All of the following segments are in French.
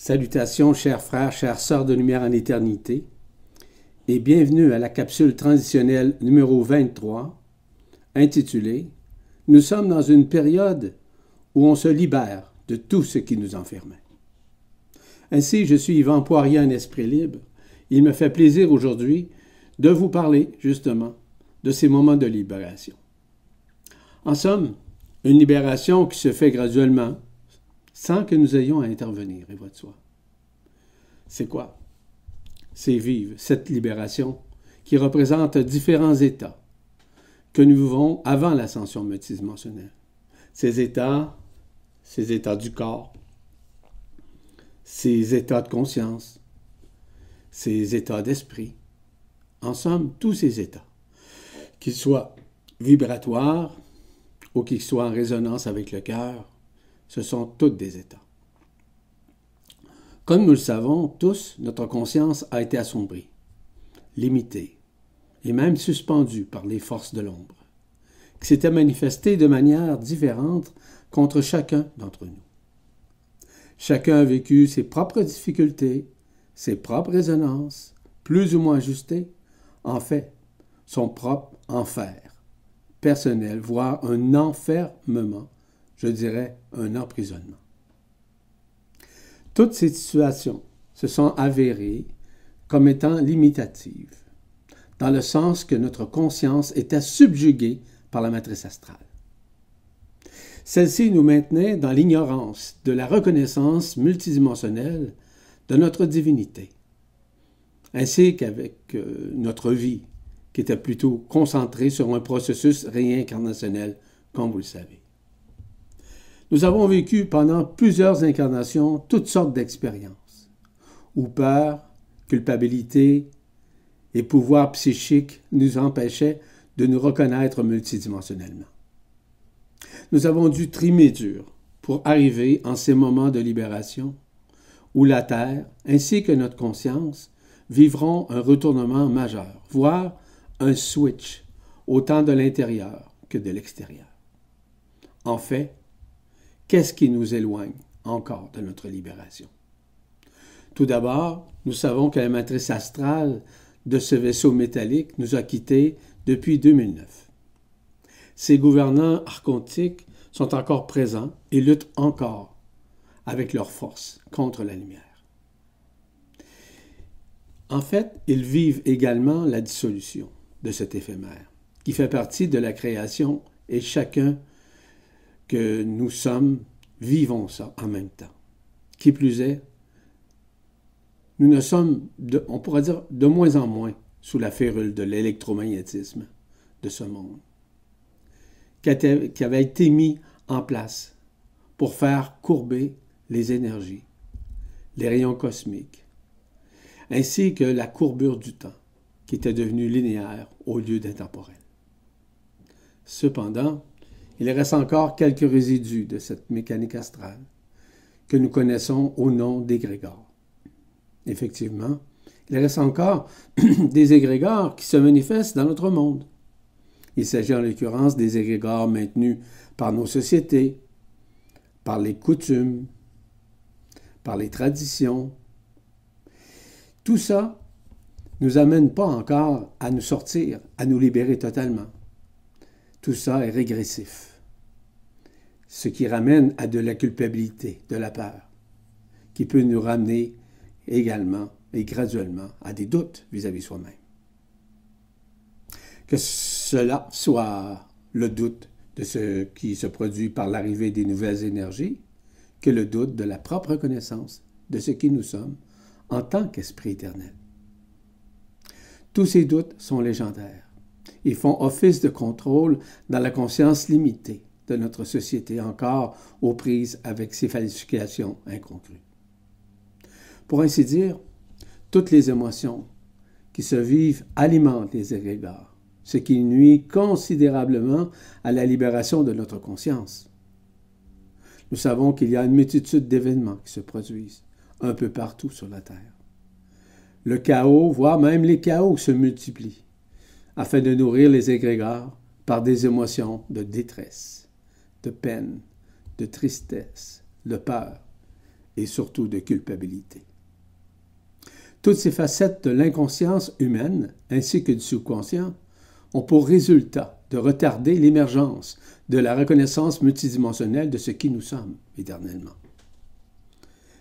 Salutations, chers frères, chères sœurs de lumière en éternité, et bienvenue à la capsule transitionnelle numéro 23, intitulée Nous sommes dans une période où on se libère de tout ce qui nous enfermait. Ainsi, je suis Yvan Poirier en esprit libre. Il me fait plaisir aujourd'hui de vous parler, justement, de ces moments de libération. En somme, une libération qui se fait graduellement, sans que nous ayons à intervenir, et votre soi. C'est quoi? C'est vivre cette libération qui représente différents états que nous vivons avant l'ascension multidimensionnelle. Ces états, ces états du corps, ces états de conscience, ces états d'esprit, en somme, tous ces états, qu'ils soient vibratoires ou qu'ils soient en résonance avec le cœur, ce sont tous des états. Comme nous le savons tous, notre conscience a été assombrie, limitée et même suspendue par les forces de l'ombre, qui s'étaient manifestées de manière différente contre chacun d'entre nous. Chacun a vécu ses propres difficultés, ses propres résonances, plus ou moins ajustées, en fait, son propre enfer personnel, voire un enfermement je dirais, un emprisonnement. Toutes ces situations se sont avérées comme étant limitatives, dans le sens que notre conscience était subjuguée par la matrice astrale. Celle-ci nous maintenait dans l'ignorance de la reconnaissance multidimensionnelle de notre divinité, ainsi qu'avec euh, notre vie, qui était plutôt concentrée sur un processus réincarnationnel, comme vous le savez. Nous avons vécu pendant plusieurs incarnations toutes sortes d'expériences, où peur, culpabilité et pouvoir psychique nous empêchaient de nous reconnaître multidimensionnellement. Nous avons dû trimer dur pour arriver en ces moments de libération où la Terre, ainsi que notre conscience, vivront un retournement majeur, voire un switch, autant de l'intérieur que de l'extérieur. En fait, Qu'est-ce qui nous éloigne encore de notre libération? Tout d'abord, nous savons que la matrice astrale de ce vaisseau métallique nous a quittés depuis 2009. Ces gouvernants archontiques sont encore présents et luttent encore avec leur force contre la lumière. En fait, ils vivent également la dissolution de cet éphémère, qui fait partie de la création et chacun que nous sommes, vivons ça en même temps. Qui plus est, nous ne sommes, on pourrait dire, de moins en moins sous la férule de l'électromagnétisme de ce monde, qui avait été mis en place pour faire courber les énergies, les rayons cosmiques, ainsi que la courbure du temps, qui était devenue linéaire au lieu d'intemporel. Cependant, il reste encore quelques résidus de cette mécanique astrale que nous connaissons au nom d'égrégores. Effectivement, il reste encore des égrégores qui se manifestent dans notre monde. Il s'agit en l'occurrence des égrégores maintenus par nos sociétés, par les coutumes, par les traditions. Tout ça ne nous amène pas encore à nous sortir, à nous libérer totalement. Tout ça est régressif. Ce qui ramène à de la culpabilité, de la peur, qui peut nous ramener également et graduellement à des doutes vis-à-vis soi-même. Que cela soit le doute de ce qui se produit par l'arrivée des nouvelles énergies, que le doute de la propre connaissance de ce qui nous sommes en tant qu'esprit éternel. Tous ces doutes sont légendaires. Ils font office de contrôle dans la conscience limitée de notre société encore aux prises avec ces falsifications incongrues. Pour ainsi dire, toutes les émotions qui se vivent alimentent les égrégores, ce qui nuit considérablement à la libération de notre conscience. Nous savons qu'il y a une multitude d'événements qui se produisent un peu partout sur la Terre. Le chaos, voire même les chaos, se multiplient afin de nourrir les égrégores par des émotions de détresse, de peine, de tristesse, de peur et surtout de culpabilité. Toutes ces facettes de l'inconscience humaine ainsi que du subconscient ont pour résultat de retarder l'émergence de la reconnaissance multidimensionnelle de ce qui nous sommes éternellement.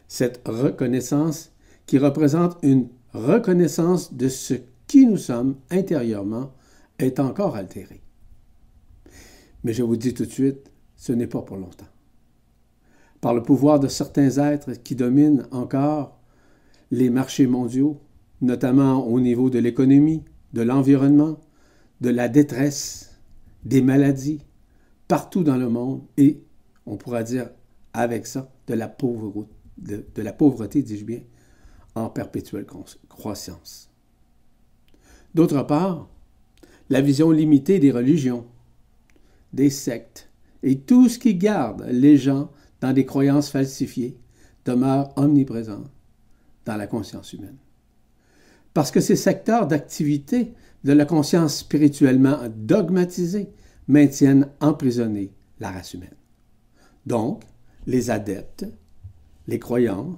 Cette reconnaissance qui représente une reconnaissance de ce qui nous sommes intérieurement est encore altérée. Mais je vous dis tout de suite, ce n'est pas pour longtemps. Par le pouvoir de certains êtres qui dominent encore les marchés mondiaux, notamment au niveau de l'économie, de l'environnement, de la détresse, des maladies, partout dans le monde, et on pourra dire avec ça de la de, de la pauvreté dis-je bien, en perpétuelle croissance. D'autre part, la vision limitée des religions, des sectes et tout ce qui garde les gens dans des croyances falsifiées demeure omniprésent dans la conscience humaine. Parce que ces secteurs d'activité de la conscience spirituellement dogmatisée maintiennent emprisonnée la race humaine. Donc, les adeptes, les croyants,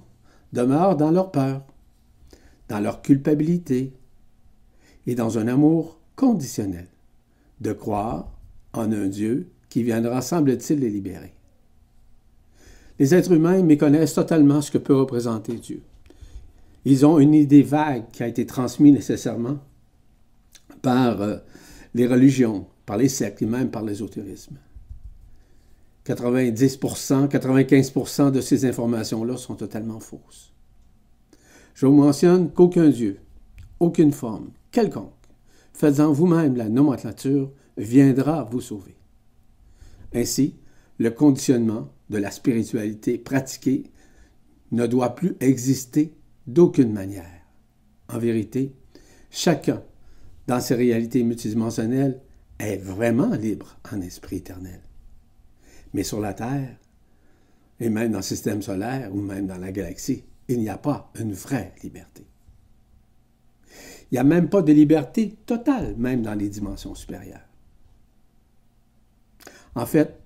demeurent dans leur peur, dans leur culpabilité et dans un amour conditionnel de croire en un Dieu qui viendra, semble-t-il, les libérer. Les êtres humains méconnaissent totalement ce que peut représenter Dieu. Ils ont une idée vague qui a été transmise nécessairement par euh, les religions, par les sectes et même par l'ésotérisme. 90%, 95% de ces informations-là sont totalement fausses. Je vous mentionne qu'aucun Dieu, aucune forme, quelconque, faisant vous-même la nomenclature, viendra vous sauver. Ainsi, le conditionnement de la spiritualité pratiquée ne doit plus exister d'aucune manière. En vérité, chacun, dans ses réalités multidimensionnelles, est vraiment libre en esprit éternel. Mais sur la Terre, et même dans le système solaire ou même dans la galaxie, il n'y a pas une vraie liberté. Il n'y a même pas de liberté totale, même dans les dimensions supérieures. En fait,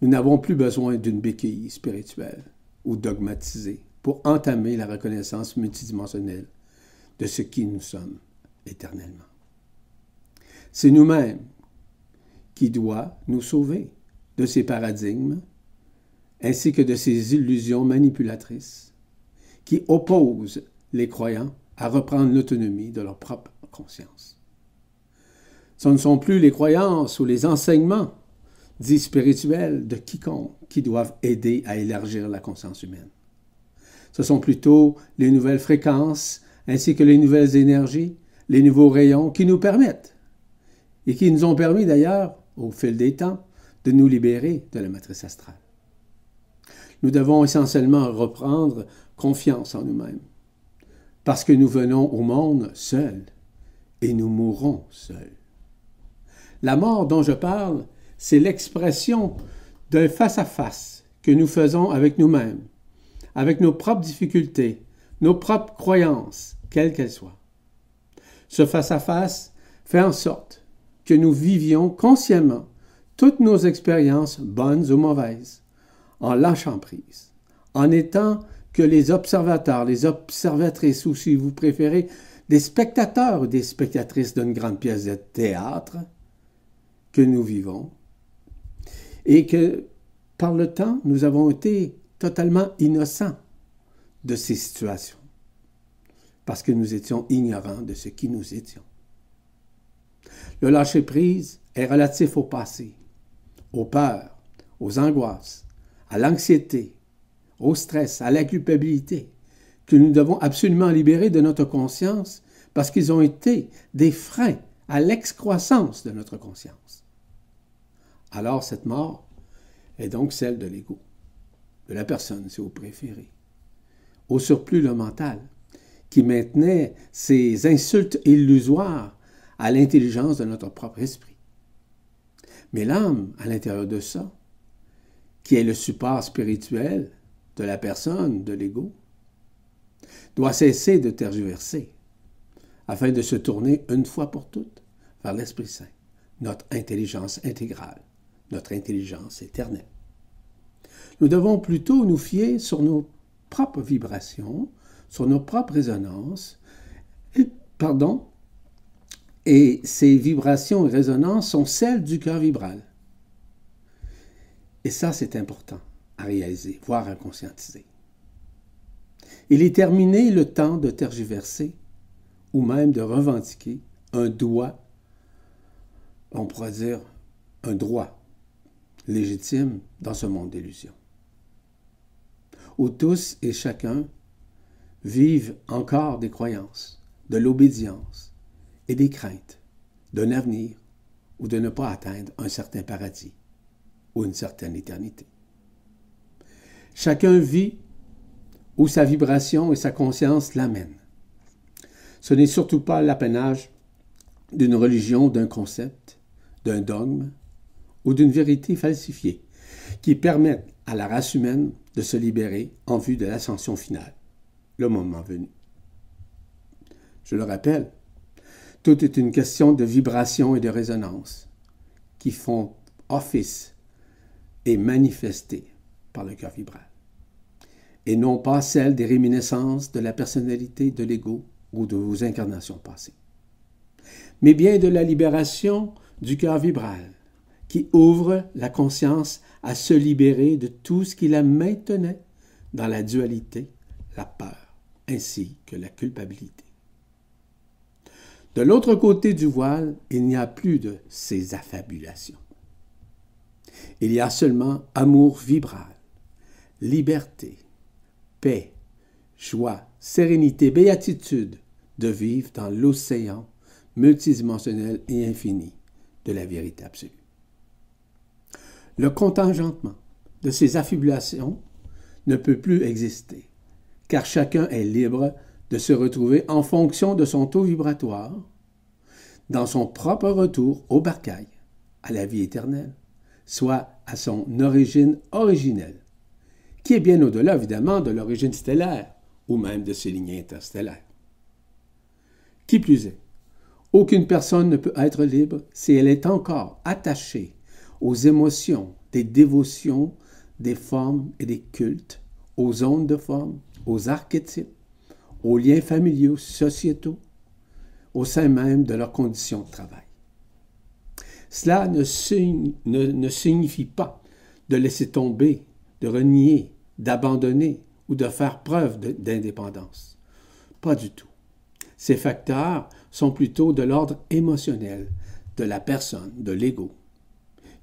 nous n'avons plus besoin d'une béquille spirituelle ou dogmatisée pour entamer la reconnaissance multidimensionnelle de ce qui nous sommes éternellement. C'est nous-mêmes qui doit nous sauver de ces paradigmes ainsi que de ces illusions manipulatrices qui opposent les croyants à reprendre l'autonomie de leur propre conscience. Ce ne sont plus les croyances ou les enseignements dits spirituels de quiconque qui doivent aider à élargir la conscience humaine. Ce sont plutôt les nouvelles fréquences ainsi que les nouvelles énergies, les nouveaux rayons qui nous permettent, et qui nous ont permis d'ailleurs, au fil des temps, de nous libérer de la matrice astrale. Nous devons essentiellement reprendre confiance en nous-mêmes, parce que nous venons au monde seuls et nous mourrons seuls. La mort dont je parle c'est l'expression d'un face-à-face que nous faisons avec nous-mêmes, avec nos propres difficultés, nos propres croyances, quelles qu'elles soient. Ce face-à-face fait en sorte que nous vivions consciemment toutes nos expériences, bonnes ou mauvaises, en lâchant prise, en étant que les observateurs, les observatrices, ou si vous préférez, des spectateurs ou des spectatrices d'une grande pièce de théâtre que nous vivons et que par le temps, nous avons été totalement innocents de ces situations, parce que nous étions ignorants de ce qui nous étions. Le lâcher-prise est relatif au passé, aux peurs, aux angoisses, à l'anxiété, au stress, à la culpabilité, que nous devons absolument libérer de notre conscience parce qu'ils ont été des freins à l'excroissance de notre conscience alors cette mort est donc celle de l'ego, de la personne, si vous préférez. Au surplus, le mental, qui maintenait ces insultes illusoires à l'intelligence de notre propre esprit. Mais l'âme, à l'intérieur de ça, qui est le support spirituel de la personne, de l'ego, doit cesser de tergiverser afin de se tourner une fois pour toutes vers l'Esprit Saint, notre intelligence intégrale notre intelligence éternelle. Nous devons plutôt nous fier sur nos propres vibrations, sur nos propres résonances, et, pardon, et ces vibrations et résonances sont celles du cœur vibral. Et ça, c'est important à réaliser, voire à conscientiser. Il est terminé le temps de tergiverser ou même de revendiquer un droit, on pourrait dire un droit légitime dans ce monde d'illusions, où tous et chacun vivent encore des croyances, de l'obédience et des craintes d'un avenir ou de ne pas atteindre un certain paradis ou une certaine éternité. Chacun vit où sa vibration et sa conscience l'amènent. Ce n'est surtout pas l'apanage d'une religion, d'un concept, d'un dogme ou d'une vérité falsifiée qui permettent à la race humaine de se libérer en vue de l'ascension finale, le moment venu. Je le rappelle, tout est une question de vibration et de résonance qui font office et manifestés par le cœur vibral, et non pas celle des réminiscences de la personnalité de l'ego ou de vos incarnations passées, mais bien de la libération du cœur vibral, qui ouvre la conscience à se libérer de tout ce qui la maintenait dans la dualité, la peur, ainsi que la culpabilité. De l'autre côté du voile, il n'y a plus de ces affabulations. Il y a seulement amour vibral, liberté, paix, joie, sérénité, béatitude de vivre dans l'océan multidimensionnel et infini de la vérité absolue. Le contingentement de ces affabulations ne peut plus exister, car chacun est libre de se retrouver en fonction de son taux vibratoire dans son propre retour au barcail, à la vie éternelle, soit à son origine originelle, qui est bien au-delà évidemment de l'origine stellaire ou même de ses lignées interstellaires. Qui plus est, aucune personne ne peut être libre si elle est encore attachée aux émotions, des dévotions, des formes et des cultes, aux ondes de forme, aux archétypes, aux liens familiaux, sociétaux, au sein même de leurs conditions de travail. Cela ne, ne, signifie pas de laisser tomber, de renier, d'abandonner ou de faire preuve d'indépendance. Pas du tout. Ces facteurs sont plutôt de l'ordre émotionnel de la personne, de l'ego,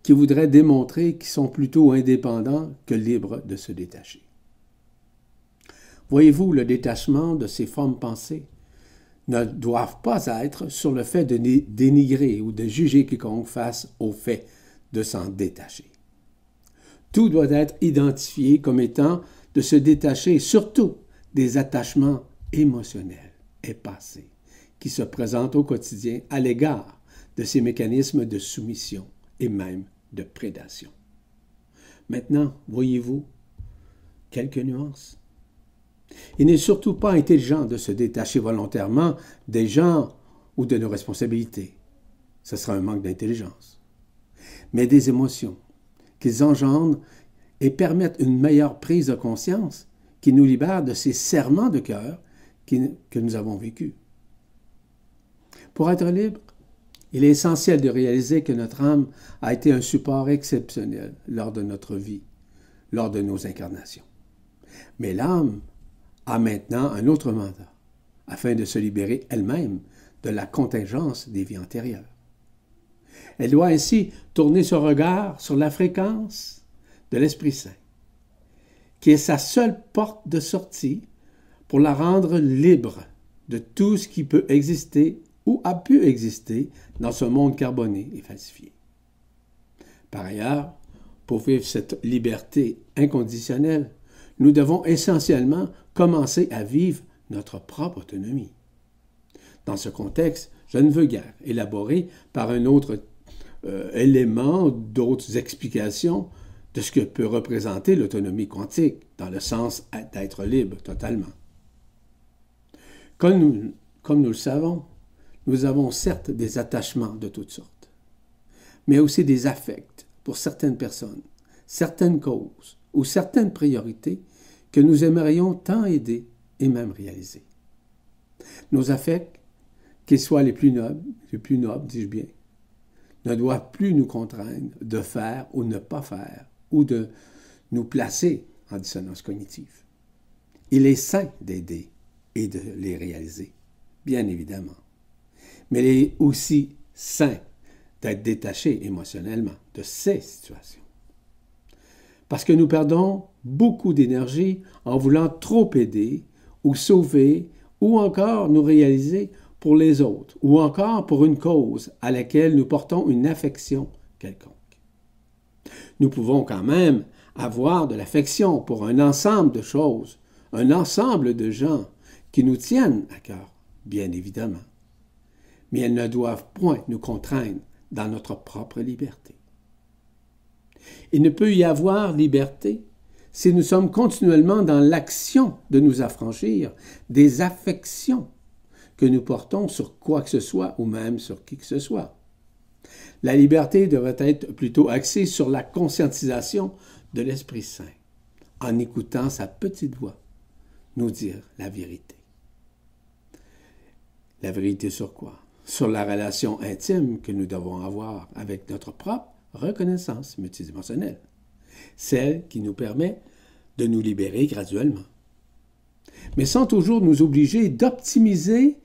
qui voudrait démontrer qu'ils sont plutôt indépendants que libres de se détacher. Voyez-vous, le détachement de ces formes pensées ne doivent pas être sur le fait de dénigrer ou de juger quiconque face au fait de s'en détacher. Tout doit être identifié comme étant de se détacher surtout des attachements émotionnels et passés qui se présentent au quotidien à l'égard de ces mécanismes de soumission et même de prédation. Maintenant, voyez-vous quelques nuances? Il n'est surtout pas intelligent de se détacher volontairement des gens ou de nos responsabilités. Ce sera un manque d'intelligence. Mais des émotions qu'ils engendrent et permettent une meilleure prise de conscience qui nous libère de ces serments de cœur que nous avons vécus. Pour être libre, il est essentiel de réaliser que notre âme a été un support exceptionnel lors de notre vie, lors de nos incarnations. Mais l'âme a maintenant un autre mandat, afin de se libérer elle-même de la contingence des vies antérieures. Elle doit ainsi tourner son regard sur la fréquence de l'Esprit Saint, qui est sa seule porte de sortie pour la rendre libre de tout ce qui peut exister ou a pu exister dans ce monde carboné et falsifié. Par ailleurs, pour vivre cette liberté inconditionnelle, nous devons essentiellement commencer à vivre notre propre autonomie. Dans ce contexte, je ne veux guère élaborer par un autre euh, élément, d'autres explications de ce que peut représenter l'autonomie quantique, dans le sens d'être libre totalement. Comme nous, comme nous le savons, nous avons certes des attachements de toutes sortes, mais aussi des affects pour certaines personnes, certaines causes ou certaines priorités que nous aimerions tant aider et même réaliser. Nos affects, qu'ils soient les plus nobles, les plus nobles, dis-je bien, ne doivent plus nous contraindre de faire ou ne pas faire, ou de nous placer en dissonance cognitive. Il est sain d'aider et de les réaliser, bien évidemment. Mais il est aussi sain d'être détaché émotionnellement de ces situations. Parce que nous perdons beaucoup d'énergie en voulant trop aider ou sauver ou encore nous réaliser pour les autres ou encore pour une cause à laquelle nous portons une affection quelconque. Nous pouvons quand même avoir de l'affection pour un ensemble de choses, un ensemble de gens qui nous tiennent à cœur, bien évidemment. Mais elles ne doivent point nous contraindre dans notre propre liberté. Il ne peut y avoir liberté si nous sommes continuellement dans l'action de nous affranchir des affections que nous portons sur quoi que ce soit ou même sur qui que ce soit. La liberté devrait être plutôt axée sur la conscientisation de l'Esprit Saint, en écoutant sa petite voix nous dire la vérité. La vérité sur quoi? Sur la relation intime que nous devons avoir avec notre propre reconnaissance multidimensionnelle, celle qui nous permet de nous libérer graduellement, mais sans toujours nous obliger d'optimiser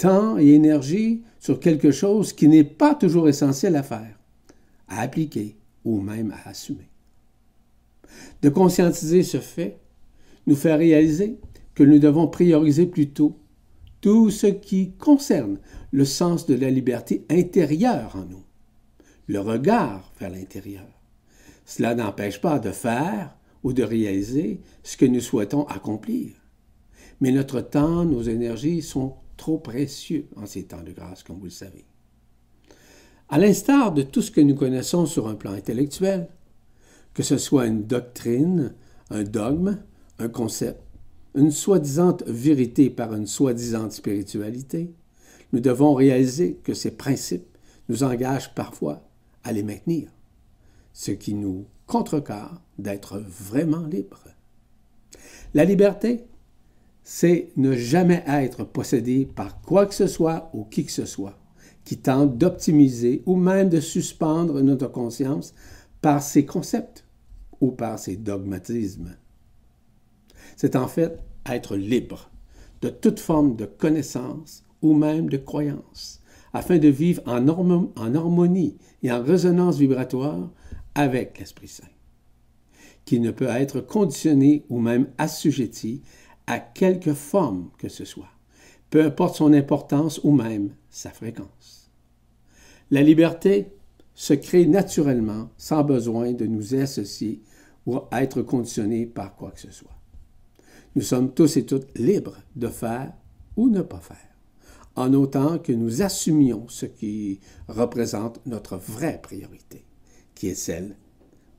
temps et énergie sur quelque chose qui n'est pas toujours essentiel à faire, à appliquer ou même à assumer. De conscientiser ce fait nous fait réaliser que nous devons prioriser plutôt tout ce qui concerne le sens de la liberté intérieure en nous, le regard vers l'intérieur. Cela n'empêche pas de faire ou de réaliser ce que nous souhaitons accomplir. Mais notre temps, nos énergies sont trop précieux en ces temps de grâce, comme vous le savez. À l'instar de tout ce que nous connaissons sur un plan intellectuel, que ce soit une doctrine, un dogme, un concept, une soi-disant vérité par une soi-disant spiritualité, nous devons réaliser que ces principes nous engagent parfois à les maintenir, ce qui nous contrecarre d'être vraiment libres. La liberté, c'est ne jamais être possédé par quoi que ce soit ou qui que ce soit qui tente d'optimiser ou même de suspendre notre conscience par ses concepts ou par ses dogmatismes. C'est en fait être libre de toute forme de connaissance ou même de croyance, afin de vivre en, harmonie et en résonance vibratoire avec l'Esprit Saint, qui ne peut être conditionné ou même assujetti à quelque forme que ce soit, peu importe son importance ou même sa fréquence. La liberté se crée naturellement sans besoin de nous associer ou être conditionné par quoi que ce soit. Nous sommes tous et toutes libres de faire ou ne pas faire, en autant que nous assumions ce qui représente notre vraie priorité qui est celle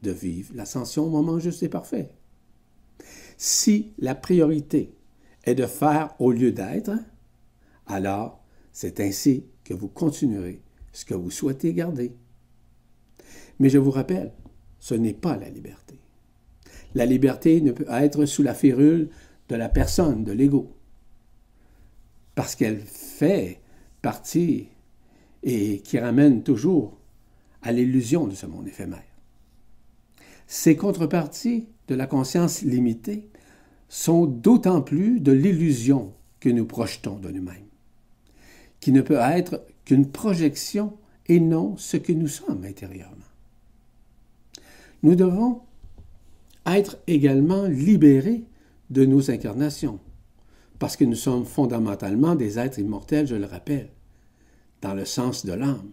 de vivre l'ascension au moment juste et parfait. Si la priorité est de faire au lieu d'être, alors c'est ainsi que vous continuerez ce que vous souhaitez garder. Mais je vous rappelle, ce n'est pas la liberté. La liberté ne peut être sous la férule de la personne, de l'ego, parce qu'elle fait partie et qui ramène toujours à l'illusion de ce monde éphémère. Ces contreparties de la conscience limitée sont d'autant plus de l'illusion que nous projetons de nous-mêmes, qui ne peut être qu'une projection et non ce que nous sommes intérieurement. Nous devons être également libérés de nos incarnations, parce que nous sommes fondamentalement des êtres immortels, je le rappelle, dans le sens de l'âme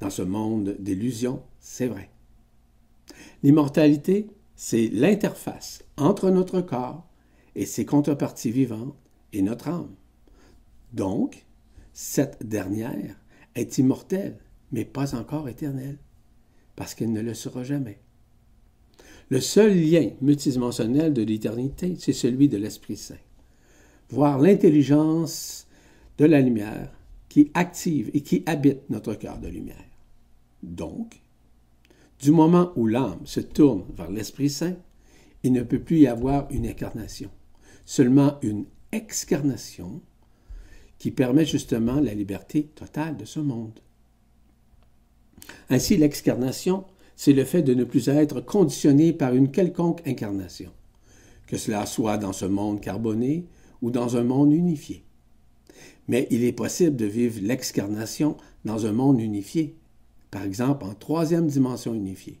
dans ce monde d'illusions, c'est vrai. L'immortalité, c'est l'interface entre notre corps et ses contreparties vivantes et notre âme. Donc, cette dernière est immortelle, mais pas encore éternelle, parce qu'elle ne le sera jamais. Le seul lien multidimensionnel de l'éternité, c'est celui de l'Esprit Saint. Voir l'intelligence de la lumière qui active et qui habite notre cœur de lumière. Donc, du moment où l'âme se tourne vers l'Esprit Saint il ne peut plus y avoir une incarnation, seulement une excarnation qui permet justement la liberté totale de ce monde. Ainsi, l'excarnation, c'est le fait de ne plus être conditionné par une quelconque incarnation, que cela soit dans ce monde carboné ou dans un monde unifié. Mais il est possible de vivre l'excarnation dans un monde unifié, par exemple en troisième dimension unifiée,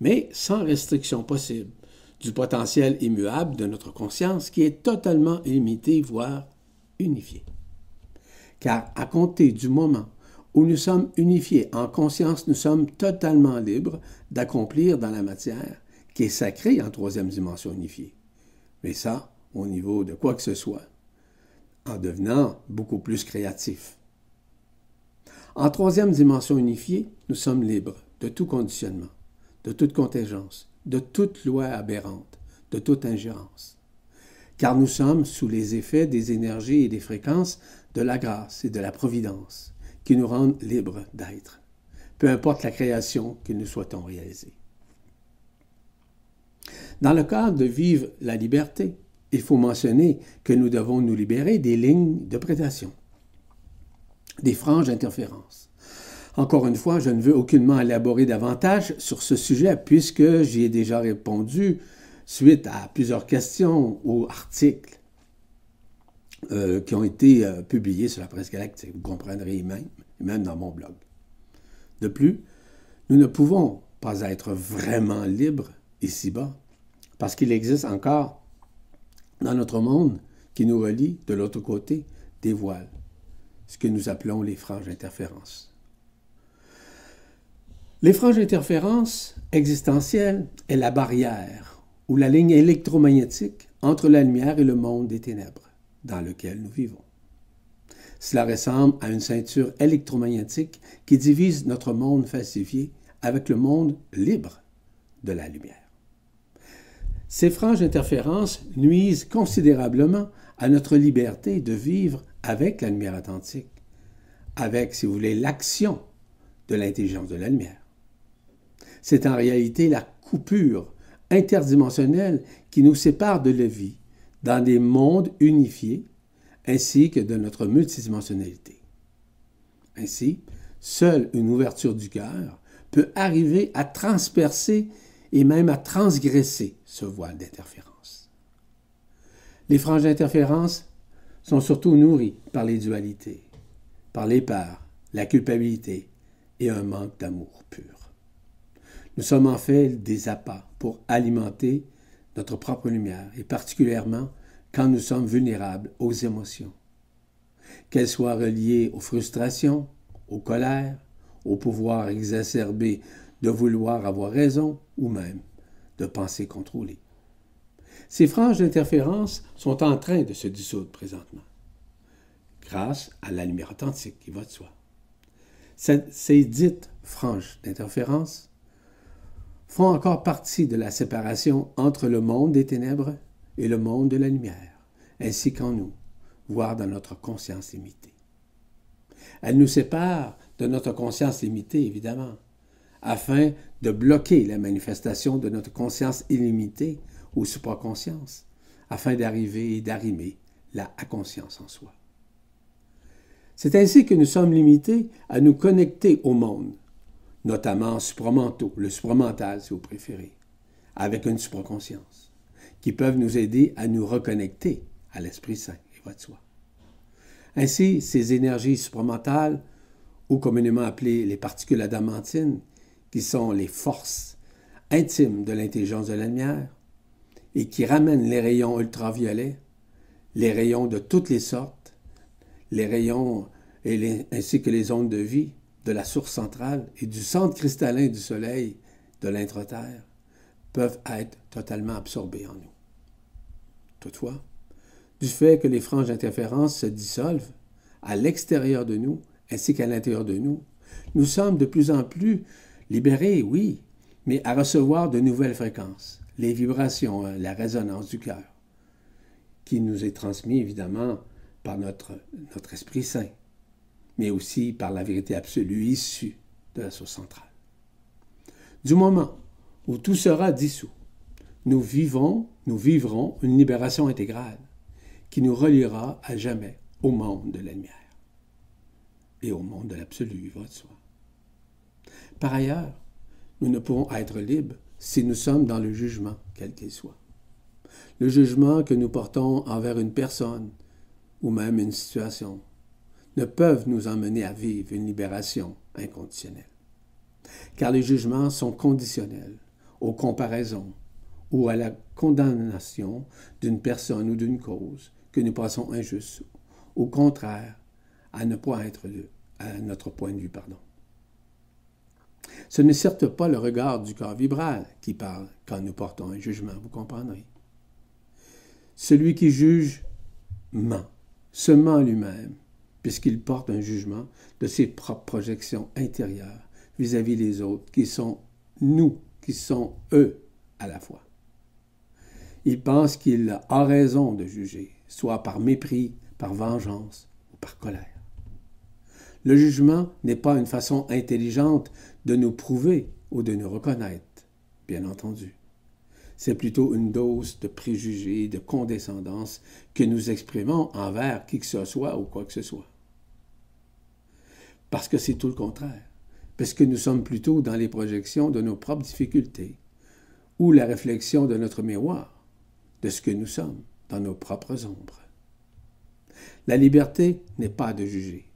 mais sans restriction possible du potentiel immuable de notre conscience qui est totalement illimité, voire unifié. Car à compter du moment où nous sommes unifiés en conscience, nous sommes totalement libres d'accomplir dans la matière qui est sacrée en troisième dimension unifiée. Mais ça, au niveau de quoi que ce soit, en devenant beaucoup plus créatif. En troisième dimension unifiée, nous sommes libres de tout conditionnement, de toute contingence, de toute loi aberrante, de toute ingérence. Car nous sommes sous les effets des énergies et des fréquences de la grâce et de la providence qui nous rendent libres d'être, peu importe la création que nous souhaitons réaliser. Dans le cadre de vivre la liberté, il faut mentionner que nous devons nous libérer des lignes de prédation, des franges d'interférence. Encore une fois, je ne veux aucunement élaborer davantage sur ce sujet puisque j'y ai déjà répondu suite à plusieurs questions ou articles euh, qui ont été euh, publiés sur la presse galactique. Vous comprendrez même, même dans mon blog. De plus, nous ne pouvons pas être vraiment libres ici-bas parce qu'il existe encore dans notre monde qui nous relie de l'autre côté des voiles, ce que nous appelons les franges d'interférence. Les franges d'interférence existentielles est la barrière ou la ligne électromagnétique entre la lumière et le monde des ténèbres dans lequel nous vivons. Cela ressemble à une ceinture électromagnétique qui divise notre monde falsifié avec le monde libre de la lumière. Ces franges d'interférence nuisent considérablement à notre liberté de vivre avec la lumière authentique, avec, si vous voulez, l'action de l'intelligence de la lumière. C'est en réalité la coupure interdimensionnelle qui nous sépare de la vie dans des mondes unifiés ainsi que de notre multidimensionnalité. Ainsi, seule une ouverture du cœur peut arriver à transpercer et même à transgresser ce voile d'interférence. Les franges d'interférence sont surtout nourries par les dualités, par les la culpabilité et un manque d'amour pur. Nous sommes en fait des appâts pour alimenter notre propre lumière, et particulièrement quand nous sommes vulnérables aux émotions, qu'elles soient reliées aux frustrations, aux colères, au pouvoir exacerbé de vouloir avoir raison ou même de penser contrôler. Ces franges d'interférence sont en train de se dissoudre présentement, grâce à la lumière authentique qui va de soi. Ces dites franges d'interférence font encore partie de la séparation entre le monde des ténèbres et le monde de la lumière, ainsi qu'en nous, voire dans notre conscience limitée. Elles nous séparent de notre conscience limitée, évidemment, afin de bloquer la manifestation de notre conscience illimitée ou supraconscience, afin d'arriver et d'arrimer la conscience en soi. C'est ainsi que nous sommes limités à nous connecter au monde, notamment supramentaux, le supramental si vous préférez, avec une supraconscience, qui peuvent nous aider à nous reconnecter à l'Esprit Saint et votre soi. Ainsi, ces énergies supramentales, ou communément appelées les particules adamantines, qui sont les forces intimes de l'intelligence de la lumière, et qui ramènent les rayons ultraviolets, les rayons de toutes les sortes, les rayons ainsi que les ondes de vie, de la source centrale et du centre cristallin du Soleil de l'intra-terre peuvent être totalement absorbés en nous. Toutefois, du fait que les franges d'interférence se dissolvent à l'extérieur de nous ainsi qu'à l'intérieur de nous, nous sommes de plus en plus libérés, oui, mais à recevoir de nouvelles fréquences, les vibrations, hein, la résonance du cœur, qui nous est transmis évidemment par notre, notre Esprit Saint, mais aussi par la vérité absolue issue de la source centrale. Du moment où tout sera dissous, nous vivons, nous vivrons une libération intégrale qui nous reliera à jamais au monde de la lumière et au monde de l'absolu, va de soi. Par ailleurs, nous ne pouvons être libres si nous sommes dans le jugement, quel qu'il soit. Le jugement que nous portons envers une personne ou même une situation ne peuvent nous emmener à vivre une libération inconditionnelle. Car les jugements sont conditionnels aux comparaisons ou à la condamnation d'une personne ou d'une cause que nous pensons injuste, au contraire, à ne pas être à notre point de vue, pardon. Ce n'est certes pas le regard du corps vibral qui parle quand nous portons un jugement, vous comprendrez. Celui qui juge ment, se ment lui-même, puisqu'il porte un jugement de ses propres projections intérieures vis-à-vis des autres, qui sont nous, qui sont eux à la fois. Il pense qu'il a raison de juger, soit par mépris, par vengeance ou par colère. Le jugement n'est pas une façon intelligente de nous prouver ou de nous reconnaître, bien entendu. C'est plutôt une dose de préjugés, de condescendance que nous exprimons envers qui que ce soit ou quoi que ce soit. Parce que c'est tout le contraire, parce que nous sommes plutôt dans les projections de nos propres difficultés ou la réflexion de notre miroir, de ce que nous sommes dans nos propres ombres. La liberté n'est pas de juger,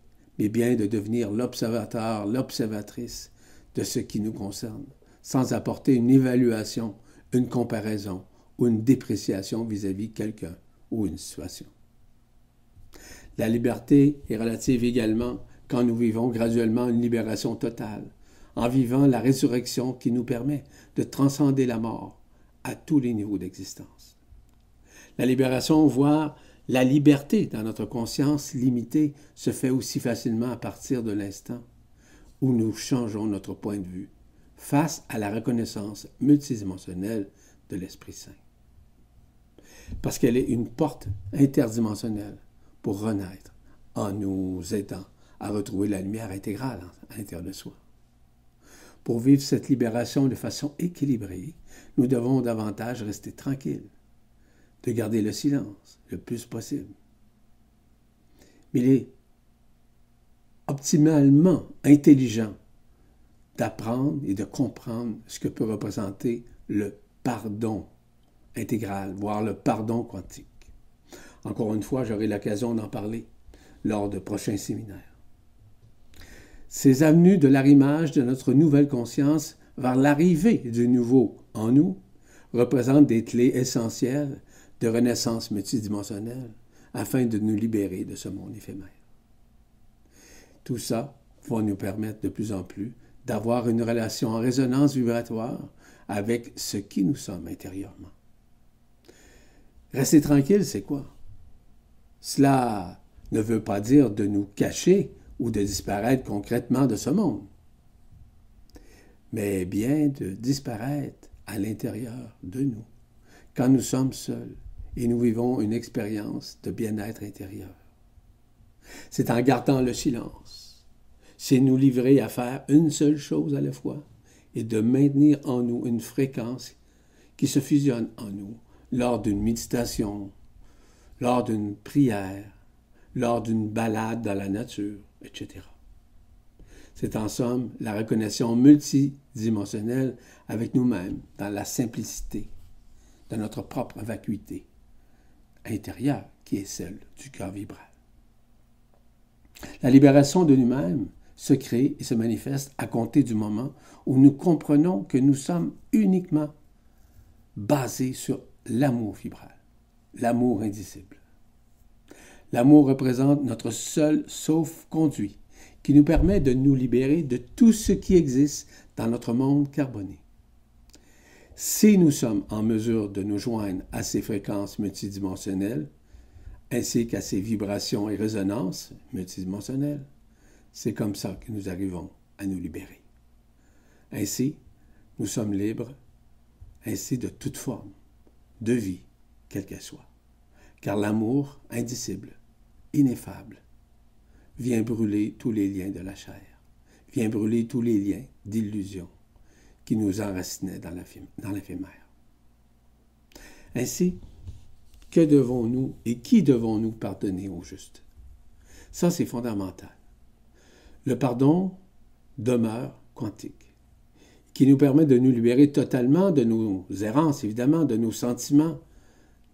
mais bien de devenir l'observateur, l'observatrice de ce qui nous concerne, sans apporter une évaluation, une comparaison ou une dépréciation vis-à-vis quelqu'un ou une situation. La liberté est relative également quand nous vivons graduellement une libération totale, en vivant la résurrection qui nous permet de transcender la mort à tous les niveaux d'existence. La libération, voire la liberté dans notre conscience limitée se fait aussi facilement à partir de l'instant où nous changeons notre point de vue face à la reconnaissance multidimensionnelle de l'Esprit Saint. Parce qu'elle est une porte interdimensionnelle pour renaître en nous aidant à retrouver la lumière intégrale à l'intérieur de soi. Pour vivre cette libération de façon équilibrée, nous devons davantage rester tranquilles, de garder le silence le plus possible. Mais optimalement intelligent d'apprendre et de comprendre ce que peut représenter le pardon intégral, voire le pardon quantique. Encore une fois, j'aurai l'occasion d'en parler lors de prochains séminaires. Ces avenues de l'arrimage de notre nouvelle conscience vers l'arrivée du nouveau en nous représentent des clés essentielles de renaissance multidimensionnelle afin de nous libérer de ce monde éphémère. Tout ça va nous permettre de plus en plus d'avoir une relation en résonance vibratoire avec ce qui nous sommes intérieurement. Rester tranquille, c'est quoi? Cela ne veut pas dire de nous cacher ou de disparaître concrètement de ce monde, mais bien de disparaître à l'intérieur de nous, quand nous sommes seuls et nous vivons une expérience de bien-être intérieur. C'est en gardant le silence, c'est nous livrer à faire une seule chose à la fois et de maintenir en nous une fréquence qui se fusionne en nous lors d'une méditation, lors d'une prière, lors d'une balade dans la nature, etc. C'est en somme la reconnaissance multidimensionnelle avec nous-mêmes dans la simplicité de notre propre vacuité intérieure qui est celle du cœur vibral. La libération de nous-mêmes se crée et se manifeste à compter du moment où nous comprenons que nous sommes uniquement basés sur l'amour vibral, l'amour indicible. L'amour représente notre seul sauf-conduit qui nous permet de nous libérer de tout ce qui existe dans notre monde carboné. Si nous sommes en mesure de nous joindre à ces fréquences multidimensionnelles, ainsi qu'à ces vibrations et résonances multidimensionnelles, c'est comme ça que nous arrivons à nous libérer. Ainsi, nous sommes libres, ainsi de toute forme, de vie, quelle qu'elle soit. Car l'amour indicible, ineffable, vient brûler tous les liens de la chair, vient brûler tous les liens d'illusion, qui nous enracinait dans l'éphémère. Ainsi, que devons-nous et qui devons-nous pardonner au juste? Ça, c'est fondamental. Le pardon demeure quantique, qui nous permet de nous libérer totalement de nos errances, évidemment, de nos sentiments,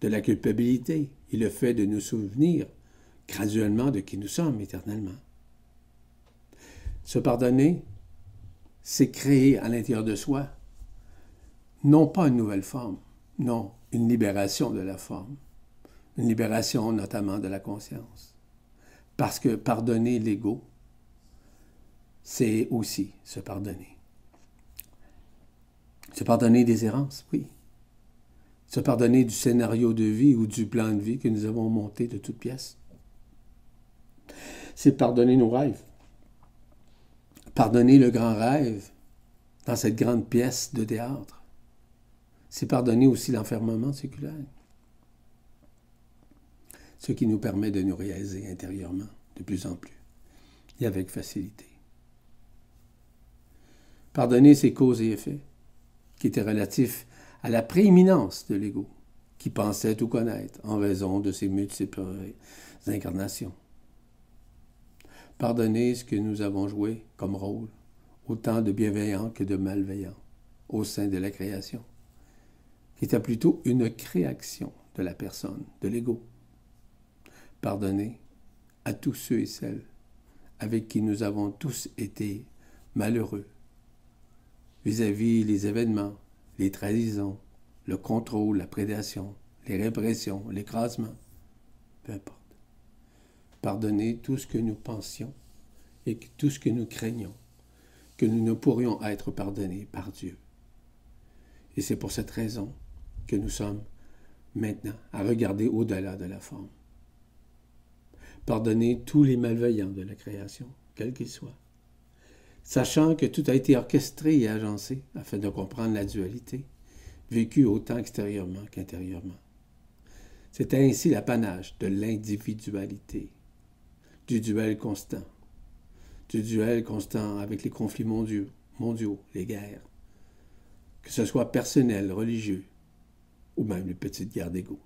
de la culpabilité et le fait de nous souvenir graduellement de qui nous sommes éternellement. Se pardonner, c'est créer à l'intérieur de soi, non pas une nouvelle forme, non, une libération de la forme, une libération notamment de la conscience. Parce que pardonner l'ego, c'est aussi se pardonner. Se pardonner des errances, oui. Se pardonner du scénario de vie ou du plan de vie que nous avons monté de toutes pièces. C'est pardonner nos rêves. Pardonner le grand rêve dans cette grande pièce de théâtre. C'est pardonner aussi l'enfermement séculaire ce qui nous permet de nous réaliser intérieurement de plus en plus et avec facilité. Pardonner ses causes et effets, qui étaient relatifs à la prééminence de l'ego, qui pensait tout connaître en raison de ses multiples incarnations. Pardonner ce que nous avons joué comme rôle, autant de bienveillant que de malveillant, au sein de la création, qui était plutôt une création de la personne, de l'ego, pardonner à tous ceux et celles avec qui nous avons tous été malheureux vis-à-vis les événements, les trahisons, le contrôle, la prédation, les répressions, l'écrasement, peu importe. Pardonner tout ce que nous pensions et tout ce que nous craignons, que nous ne pourrions être pardonnés par Dieu. Et c'est pour cette raison que nous sommes maintenant à regarder au-delà de la forme pardonner tous les malveillants de la création, quels qu'ils soient, sachant que tout a été orchestré et agencé afin de comprendre la dualité, vécue autant extérieurement qu'intérieurement. C'était ainsi l'apanage de l'individualité, du duel constant, du duel constant avec les conflits mondiaux, mondiaux, les guerres, que ce soit personnel, religieux, ou même les petites guerres d'ego.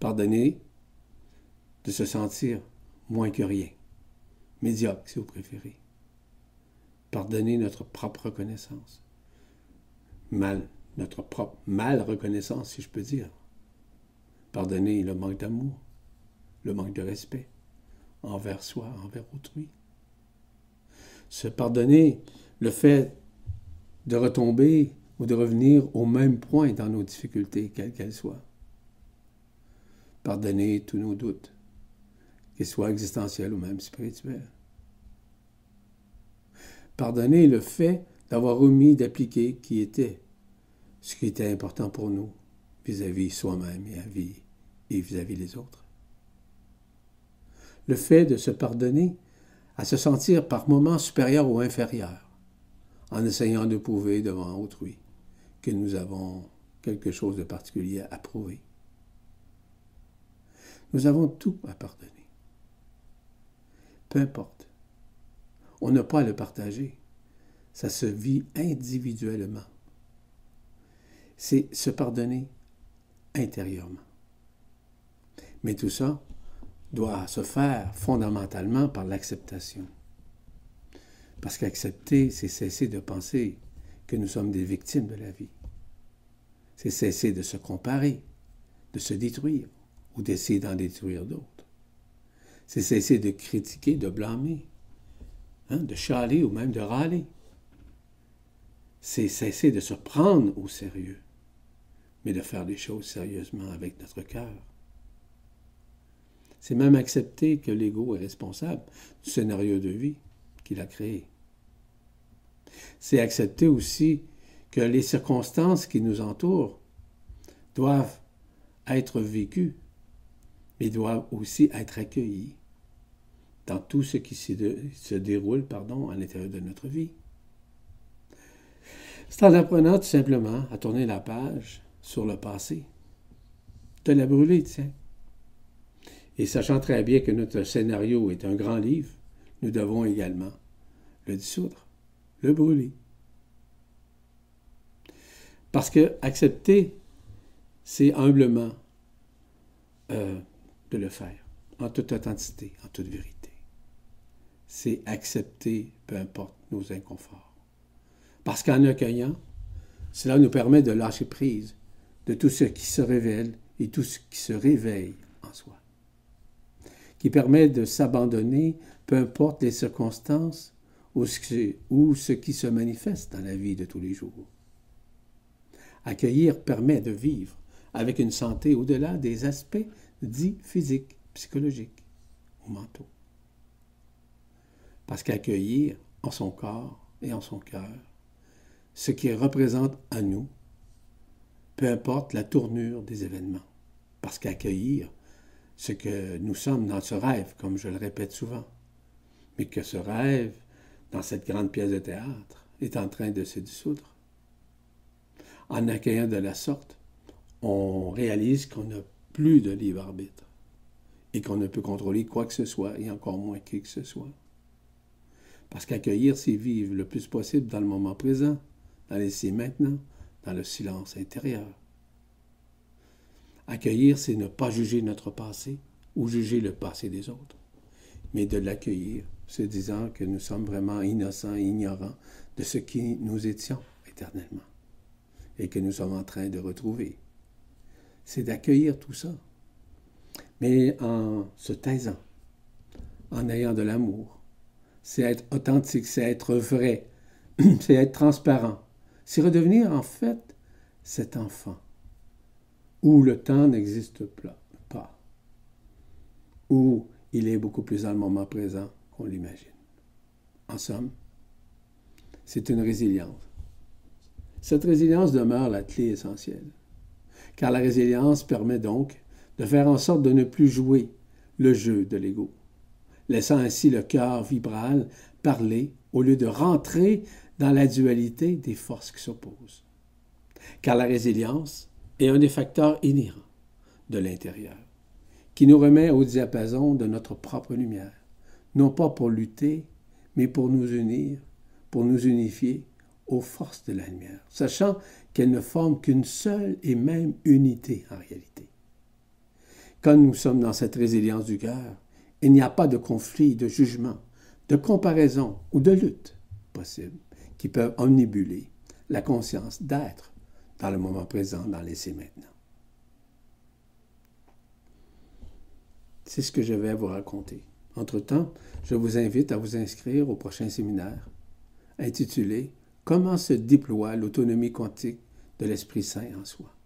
Pardonner, de se sentir moins que rien, médiocre si vous préférez. Pardonner notre propre reconnaissance. Mal, notre propre mal reconnaissance, si je peux dire. Pardonner le manque d'amour, le manque de respect envers soi, envers autrui. Se pardonner le fait de retomber ou de revenir au même point dans nos difficultés, quelles qu'elles soient. Pardonner tous nos doutes, qu'il soit existentiel ou même spirituel. Pardonner le fait d'avoir omis d'appliquer qui était ce qui était important pour nous vis-à-vis soi-même et vis-à-vis les autres. Le fait de se pardonner à se sentir par moments supérieur ou inférieur en essayant de prouver devant autrui que nous avons quelque chose de particulier à prouver. Nous avons tout à pardonner. Peu importe. On n'a pas à le partager. Ça se vit individuellement. C'est se pardonner intérieurement. Mais tout ça doit se faire fondamentalement par l'acceptation. Parce qu'accepter, c'est cesser de penser que nous sommes des victimes de la vie. C'est cesser de se comparer, de se détruire ou d'essayer d'en détruire d'autres c'est cesser de critiquer, de blâmer, hein, de chialer ou même de râler. C'est cesser de se prendre au sérieux, mais de faire des choses sérieusement avec notre cœur. C'est même accepter que l'ego est responsable du scénario de vie qu'il a créé. C'est accepter aussi que les circonstances qui nous entourent doivent être vécues, mais doivent aussi être accueillies dans tout ce qui se déroule pardon, à l'intérieur de notre vie. C'est en apprenant tout simplement à tourner la page sur le passé, de la brûler, tiens. Et sachant très bien que notre scénario est un grand livre, nous devons également le dissoudre, le brûler. Parce que accepter c'est humblement euh, de le faire, en toute authenticité, en toute vérité. C'est accepter, peu importe nos inconforts. Parce qu'en accueillant, cela nous permet de lâcher prise de tout ce qui se révèle et tout ce qui se réveille en soi, qui permet de s'abandonner, peu importe les circonstances ou ce qui se manifeste dans la vie de tous les jours. Accueillir permet de vivre avec une santé au-delà des aspects dits physiques, psychologiques ou mentaux. Parce qu'accueillir en son corps et en son cœur ce qui représente à nous, peu importe la tournure des événements. Parce qu'accueillir ce que nous sommes dans ce rêve, comme je le répète souvent, mais que ce rêve, dans cette grande pièce de théâtre, est en train de se dissoudre. En accueillant de la sorte, on réalise qu'on n'a plus de libre arbitre et qu'on ne peut contrôler quoi que ce soit, et encore moins qui que ce soit. Parce qu'accueillir, c'est vivre le plus possible dans le moment présent, dans les maintenant, dans le silence intérieur. Accueillir, c'est ne pas juger notre passé ou juger le passé des autres, mais de l'accueillir, se disant que nous sommes vraiment innocents et ignorants de ce qui nous étions éternellement et que nous sommes en train de retrouver c'est d'accueillir tout ça, mais en se taisant, en ayant de l'amour. C'est être authentique, c'est être vrai, c'est être transparent. C'est redevenir en fait cet enfant où le temps n'existe pas, où il est beaucoup plus dans le moment présent qu'on l'imagine. En somme, c'est une résilience. Cette résilience demeure la clé essentielle car la résilience permet donc de faire en sorte de ne plus jouer le jeu de l'ego, laissant ainsi le cœur vibral parler au lieu de rentrer dans la dualité des forces qui s'opposent. Car la résilience est un des facteurs inhérents de l'intérieur, qui nous remet au diapason de notre propre lumière, non pas pour lutter, mais pour nous unir, pour nous unifier aux forces de la lumière, sachant qu'elles ne forment qu'une seule et même unité en réalité. Quand nous sommes dans cette résilience du cœur, il n'y a pas de conflit, de jugement, de comparaison ou de lutte possible qui peuvent omnibuler la conscience d'être dans le moment présent, dans l'essai maintenant. C'est ce que je vais vous raconter. Entre-temps, je vous invite à vous inscrire au prochain séminaire intitulé Comment se déploie l'autonomie quantique de l'Esprit Saint en soi?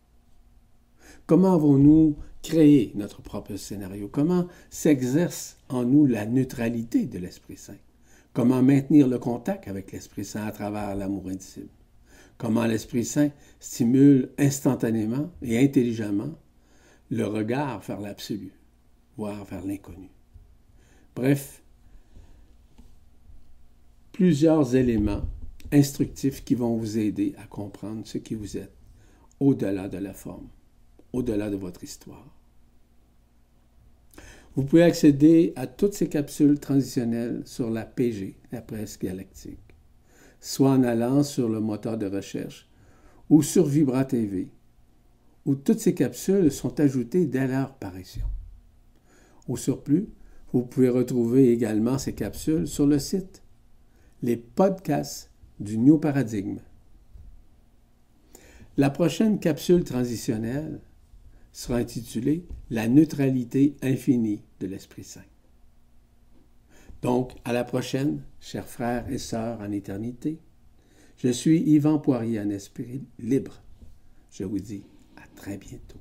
Comment avons-nous créé notre propre scénario? Comment s'exerce en nous la neutralité de l'Esprit Saint? Comment maintenir le contact avec l'Esprit Saint à travers l'amour indicible? Comment l'Esprit Saint stimule instantanément et intelligemment le regard vers l'absolu, voire vers l'inconnu? Bref, plusieurs éléments instructifs qui vont vous aider à comprendre ce qui vous êtes au-delà de la forme, au-delà de votre histoire. Vous pouvez accéder à toutes ces capsules transitionnelles sur la PG, la presse galactique, soit en allant sur le moteur de recherche ou sur Vibra TV, où toutes ces capsules sont ajoutées dès leur parution. Au surplus, vous pouvez retrouver également ces capsules sur le site. Les podcasts du New Paradigme. La prochaine capsule transitionnelle sera intitulée La neutralité infinie de l'Esprit Saint. Donc, à la prochaine, chers frères et sœurs en éternité. Je suis Yvan Poirier en esprit libre. Je vous dis à très bientôt.